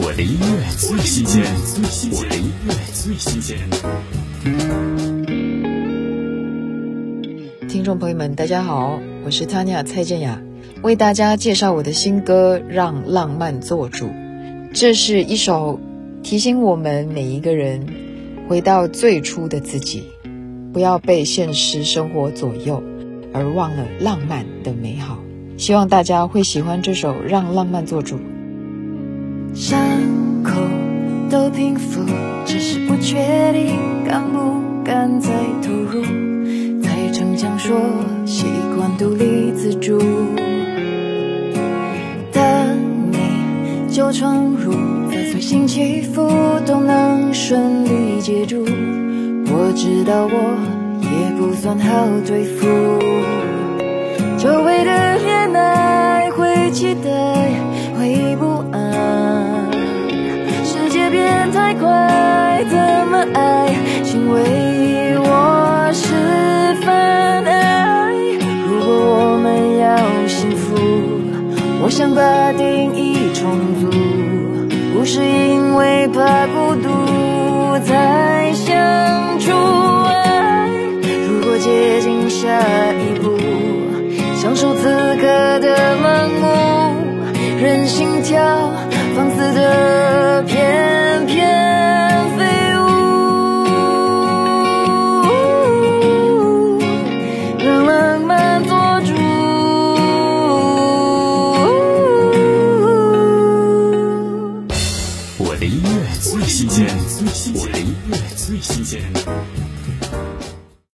我的音乐最新鲜，我的音乐最新鲜。听众朋友们，大家好，我是 Tanya 蔡健雅，为大家介绍我的新歌《让浪漫做主》。这是一首提醒我们每一个人回到最初的自己，不要被现实生活左右，而忘了浪漫的美好。希望大家会喜欢这首《让浪漫做主》。伤口都平复，只是不确定敢不敢再投入。在逞强说习惯独立自主，等你就闯入，在随心起伏都能顺利接住。我知道我也不算好对付，久违的想把定义重组，不是因为怕孤独才相处。爱，如果接近下一步，享受此刻的盲目，任心跳，放我的音乐最新鲜，我的音乐最新鲜。